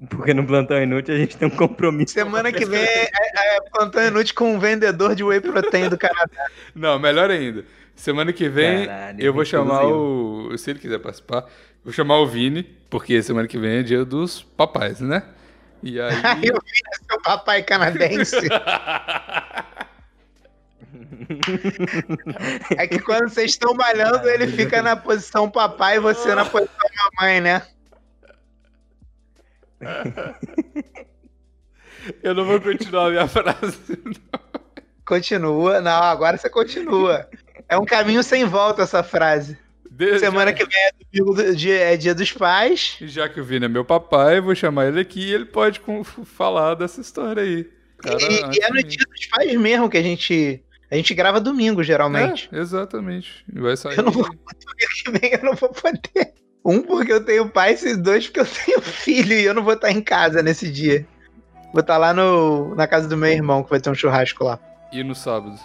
Porque no plantão inútil a gente tem um compromisso. Semana que vem é, é, é plantão inútil com um vendedor de whey protein do Canadá. *laughs* não, melhor ainda. Semana que vem Caralho, eu vou chamar inclusive. o, se ele quiser participar, eu vou chamar o Vini, porque semana que vem é dia dos papais, né? E aí, Aí *laughs* eu vi seu papai canadense. *laughs* É que quando vocês estão malhando, ele fica na posição papai e você na posição mamãe, né? *laughs* eu não vou continuar a minha frase. Continua. Não, agora você continua. É um caminho sem volta essa frase. Semana que vem é, domingo do- dia, é dia dos pais. Já que o Vini é meu papai, vou chamar ele aqui e ele pode falar dessa história aí. Cara, e, e é no dia dos pais mesmo que a gente. A gente grava domingo, geralmente. É, exatamente. E Vai sair. Eu não vou- Domingo que vem eu não vou poder. Um, porque eu tenho pai, e dois, porque eu tenho *laughs* filho e eu não vou estar em casa nesse dia. Vou estar lá no, na casa do meu irmão, que vai ter um churrasco lá. E no sábado.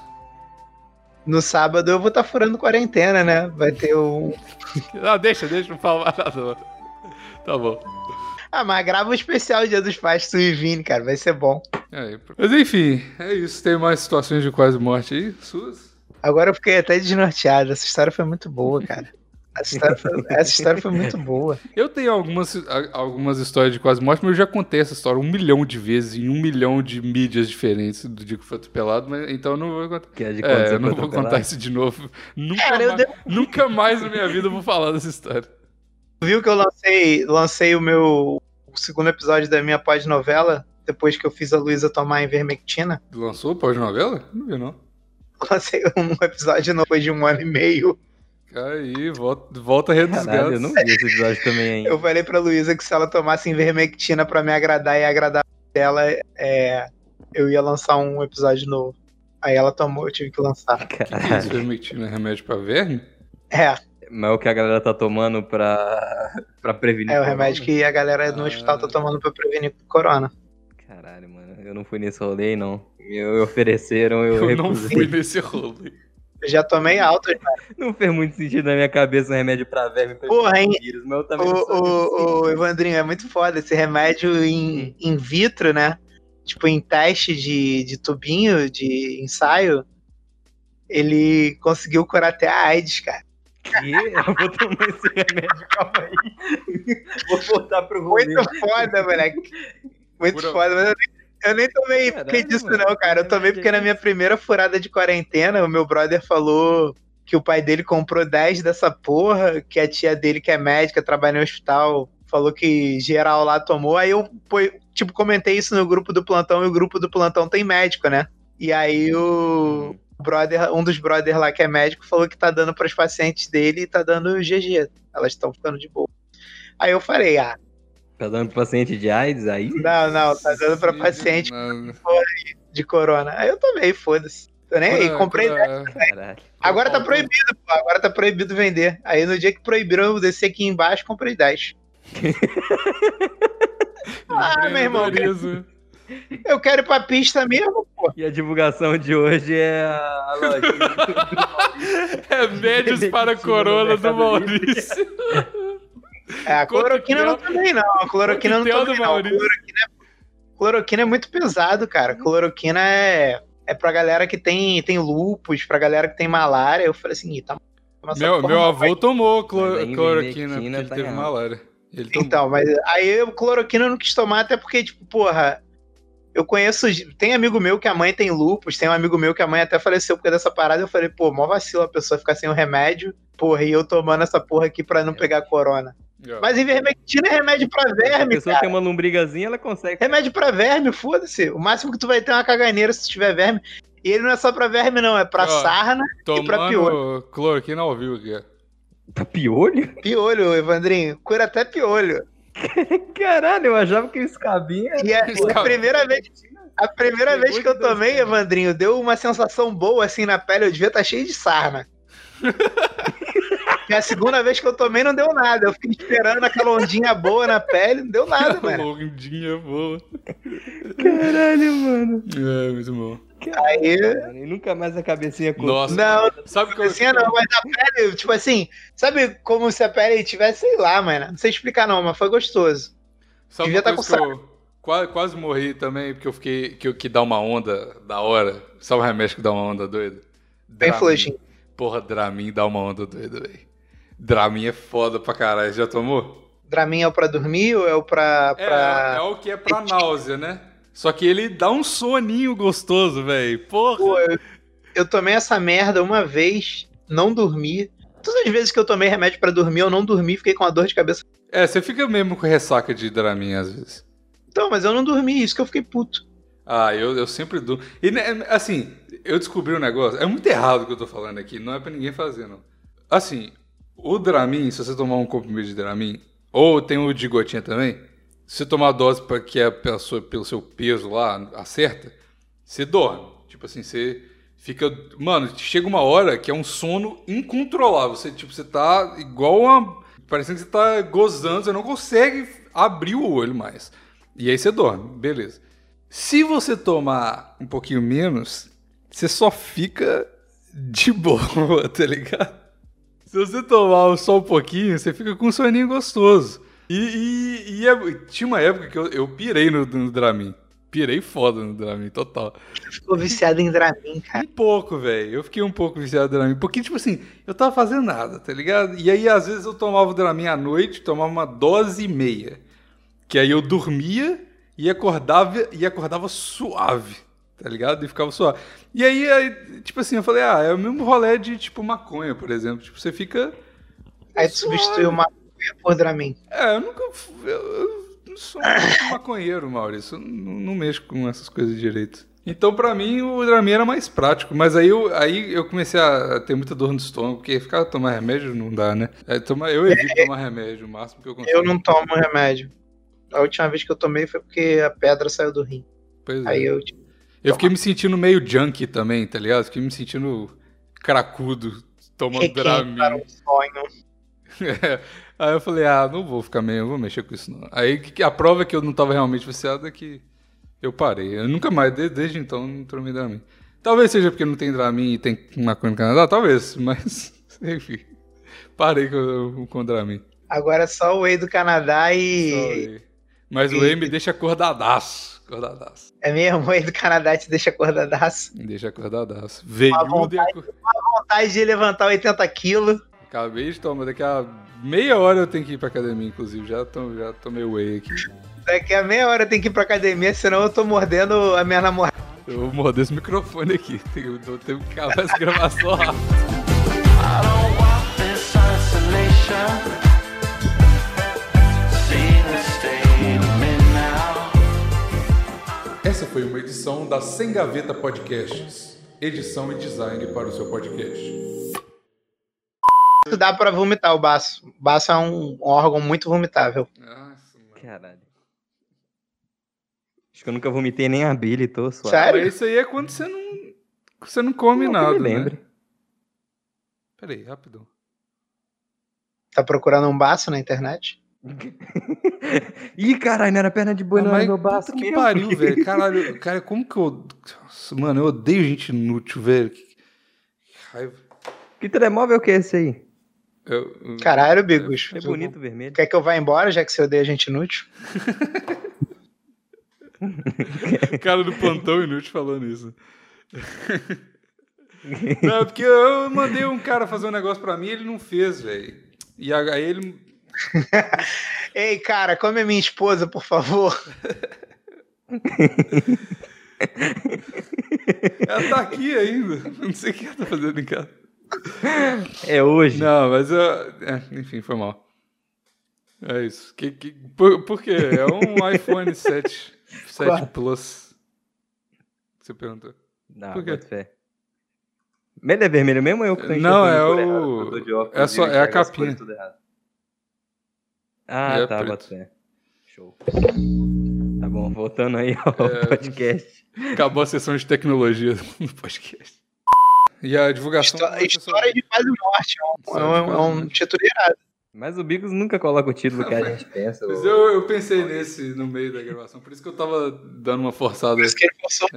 No sábado eu vou estar furando quarentena, né? Vai ter um. *laughs* Ah, deixa, deixa, não falar nada. não. Tá bom. Ah, mas grava o especial Dia dos Pais, tu e Vini, cara. Vai ser bom. É, mas enfim, é isso. Tem mais situações de quase morte aí? Suas? Agora eu fiquei até desnorteado. Essa história foi muito boa, cara. Essa história foi, essa história foi muito boa. Eu tenho algumas, algumas histórias de quase morte, mas eu já contei essa história um milhão de vezes em um milhão de mídias diferentes do dia que foi atropelado, mas então eu não vou contar. Que é de É, eu não vou atropelado. contar isso de novo. Nunca, Cara, eu mais, devo- nunca mais na minha vida eu vou falar dessa história. Viu que eu lancei, lancei o meu o segundo episódio da minha pós-novela, depois que eu fiz a Luísa tomar Ivermectina? Lançou pós-novela? Não vi, não. Lancei um episódio depois de um ano e meio. Aí, volta, volta a reduzir. Eu não vi esse episódio também ainda. Eu falei pra Luísa que se ela tomasse Ivermectina pra me agradar e agradar dela, é, eu ia lançar um episódio novo. Aí ela tomou, eu tive que lançar. Que, que é é remédio pra verme? É, Mas é o que a galera tá tomando pra, pra prevenir. é o corona? remédio que a galera no Ah. hospital tá tomando pra prevenir corona. Caralho, mano. Eu não fui nesse rolê, aí, não. Me ofereceram, eu, Eu, não recusei. fui nesse rolo. Eu já tomei alto. Não fez muito sentido na minha cabeça um remédio pra verme pra Porra, hein? vírus, mas eu O, também não sabia o, o Evandrinho, é muito foda. Esse remédio in, in vitro, né? Tipo, em teste de, de tubinho, de ensaio, ele conseguiu curar até a AIDS, cara. Que? Eu vou tomar esse remédio, calma aí. *laughs* Vou voltar pro rolê. Muito foda, moleque. Muito Cura- foda, mas eu nem, eu nem tomei Caralho, porque disso, não, cara. Eu que tomei porque é na minha primeira furada de quarentena, o meu brother falou que o pai dele comprou 10 dessa porra, que a tia dele, que é médica, trabalha no hospital, falou que geral lá tomou. Aí eu, tipo, comentei isso no grupo do plantão e o grupo do plantão tem médico, né? E aí o brother, um dos brothers lá que é médico, falou que tá dando para os pacientes dele e tá dando GG. Elas estão ficando de boa. Aí eu falei, ah, Tá dando pro paciente de AIDS aí? não, não, tá dando pra paciente Nada. de corona. Aí eu tomei, foda-se. Tô nem aí, comprei. Caralho. Agora tá proibido, pô. Agora tá proibido vender. Aí no dia que proibiram, eu desci aqui embaixo comprei 10. *laughs* Ah, meu irmão. Eu quero ir pra pista mesmo, pô. E a divulgação de hoje é a loja. Remédios *laughs* para a corona do. Maurício. *laughs* É, a cloroquina não tomei, não. A cloroquina não tomei, do não. Cloroquina é, cloroquina é muito pesado, cara. Cloroquina é, é pra galera que tem, tem lupus, pra galera que tem malária. Eu falei assim, "Ih, tá. Meu, meu não, avô tomou clor- cloroquina porque ele tá teve errado. malária. Ele tomou. Então, mas aí eu cloroquina eu não quis tomar, até porque, tipo, porra, eu conheço. Tem amigo meu que a mãe tem lupus, tem um amigo meu que a mãe até faleceu por causa dessa parada. Eu falei, pô, mó vacilo a pessoa ficar sem o remédio, porra, e eu tomando essa porra aqui pra não pegar corona. Ó. Mas ivermectina é remédio pra Se a verme, pessoa cara. tem uma lombrigazinha, ela consegue. Remédio pra verme, foda-se. O máximo que tu vai ter é uma caganeira se tiver verme. E ele não é só pra verme, não, é pra Ó. sarna pra Tomando cloroquina ao vivo aqui. ó. Tá piolho? *laughs* piolho, Evandrinho. Cura até piolho. Caralho, eu achava que isso cabia. E a, e a primeira vez. A primeira Pegou vez que eu tomei, caras. Evandrinho, deu uma sensação boa assim na pele. Eu devia estar cheio de sarna. *laughs* e a segunda vez que eu tomei não deu nada. Eu fiquei esperando aquela ondinha boa na pele, não deu nada, mano. Londinha boa. Caralho, mano. É, muito bom. Aí. Mano, E nunca mais a cabecinha com. Nossa, Não, sabe o que eu não, mas a pele, tipo assim, sabe como se a pele tivesse, sei lá, mano. Não sei explicar não, mas foi gostoso. Sabe devia uma tá com que eu quase, quase morri também, porque eu fiquei. Que, que dá uma onda da hora. Sabe o remédio que dá uma onda doida? Bem flojinho. Porra, Dramin dá uma onda doida, velho. Dramin é foda pra caralho. Já tomou? Dramin é o pra dormir ou é o pra. É, pra... é o que é pra náusea, né? Só que ele dá um soninho gostoso, velho. Porra. Pô, eu, eu tomei essa merda uma vez, não dormi. Todas as vezes que eu tomei remédio pra dormir, eu não dormi, fiquei com uma dor de cabeça. É, você fica mesmo com ressaca de Dramin às vezes. Então, mas eu não dormi, isso que eu fiquei puto. Ah, eu, eu sempre dou. E, né, assim, eu descobri um negócio. É muito errado o que eu tô falando aqui, não é pra ninguém fazer, não. Assim, o Dramin, se você tomar um comprimido de Dramin, ou tem o de gotinha também, se você tomar a dose pra, que é pela sua- pelo seu peso lá, acerta, você dorme. Tipo assim, você fica. Mano, chega uma hora que é um sono incontrolável. Você, tipo, você tá igual uma. Parecendo que você tá gozando, você não consegue abrir o olho mais. E aí você dorme, beleza. Se você tomar um pouquinho menos, você só fica de *laughs* boa, tá ligado? Se você tomar só um pouquinho, você fica com um soninho gostoso. E, e- e é- tinha uma época que eu, eu pirei no, no Dramin. Pirei foda no Dramin, total. Ficou viciado em Dramin, cara. Um pouco, velho. Eu fiquei um pouco viciado no Dramin. Porque, tipo assim, eu tava fazendo nada, tá ligado? E aí, às vezes, eu tomava o Dramin à noite, tomava uma dose e meia. Que aí eu dormia e acordava, e acordava suave, tá ligado? E ficava suave. E aí, aí, tipo assim, eu falei, ah, é o mesmo rolê de, tipo, maconha, por exemplo. Tipo, você fica... Aí tu substituiu uma por Dramin. É, eu nunca... Eu, eu não sou um *coughs* maconheiro, Maurício. Eu não, não mexo com essas coisas direito. Então, pra mim, o Dramin era mais prático. Mas aí eu, aí eu comecei a ter muita dor no estômago, porque ficar tomar remédio não dá, né? É, tomar, eu evito tomar remédio o máximo que eu consigo. Eu não tomo remédio. A última vez que eu tomei foi porque a pedra saiu do rim. Pois é. Aí eu, tipo, Eu fiquei me sentindo meio junkie também, tá ligado? Fiquei me sentindo cracudo tomando requiem Dramin. para um sonho. *laughs* É. Aí eu falei, ah, não vou ficar meio, vou mexer com isso não. Aí a prova que eu não tava realmente viciado é que eu parei. Eu nunca mais, de- desde, então, não tomei Dramin. Talvez seja porque não tem Dramin e tem maconha no Canadá, talvez, *laughs* mas enfim. Parei com, com Dramin. Agora é só o Whey do Canadá Só e. Mas o Whey me deixa acordadaço. Acordadaço. É mesmo, o do Canadá te deixa acordadaço. Deixa acordadaço. Veio vontade. Vontade de levantar 80 quilos. Acabei de tomar. Daqui a meia hora eu tenho que ir pra academia, inclusive. Já, tô, já tomei whey aqui. Daqui a meia hora eu tenho que ir pra academia, senão eu tô mordendo a minha namorada. Eu vou morder esse microfone aqui. *laughs* Eu tô- tenho que acabar essa gravação *laughs* rápido. I don't want this isolation. Foi uma edição da Sem Gaveta Podcasts. Edição e design para o seu podcast. Dá pra vomitar o baço. O baço é um órgão muito vomitável. Nossa, mano. Caralho. Acho que eu nunca vomitei nem a Billy, tô suave. Sério? Mas isso aí é quando você não. Você não come Não nada, me né? lembre. Peraí, rapidão. Tá procurando um baço na internet? *laughs* *laughs* Ih, caralho, não era perna de boi, Ah, não era meu braço que mesmo. pariu, velho. Caralho, *laughs* cara, como que eu... Nossa, Mano, eu odeio gente inútil, velho. Que que raiva. Que telemóvel que é esse aí? Eu- eu- Caralho, Bigos. É bonito vermelho. Quer que eu vá embora, já que você odeia gente inútil? *laughs* cara do plantão inútil falando isso. Não, é porque eu mandei um cara fazer um negócio pra mim e ele não fez, velho. E aí ele. *laughs* Ei, cara, come a minha esposa, por favor. *laughs* Ela tá aqui ainda. Não sei o que ela tá fazendo em casa. É hoje. Não, mas eu. é, enfim, foi mal. É isso. Que, que, por, por quê? É um *laughs* iPhone 7, 7 Qual? Plus. Você perguntou. Não, Por quê? fé. Ele é vermelho mesmo ou eu que tô Não, é o- de óculos é só- é a capinha. Errado. Ah, É tá, bota. Show. Tá bom, voltando aí ao É. *laughs* podcast. Acabou a sessão de tecnologia no *laughs* podcast. E a divulgação. Histó- sobre- História de. É um, História é de um, é um morte. título irado. Mas o Bigos nunca coloca o título que a gente pensa. Mas ô- eu, eu pensei nesse no meio da gravação, por isso que eu tava dando uma forçada. Por isso que ele forçou.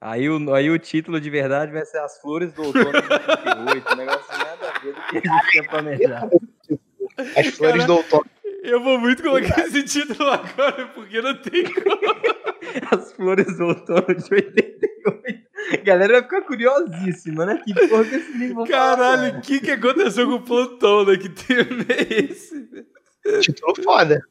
Aí, o, aí o título de verdade vai ser As Flores do Outono de *laughs* 88. um negócio nada a ver do que a gente tinha planejado. As flores do outono. Eu vou muito colocar esse título agora, porque não tem como. As Flores do Outono de 88. A galera vai ficar curiosíssima, né? Que porra que esse livro Caralho, cara? o que, que aconteceu com o plantão, né? Que tema é esse? Título foda.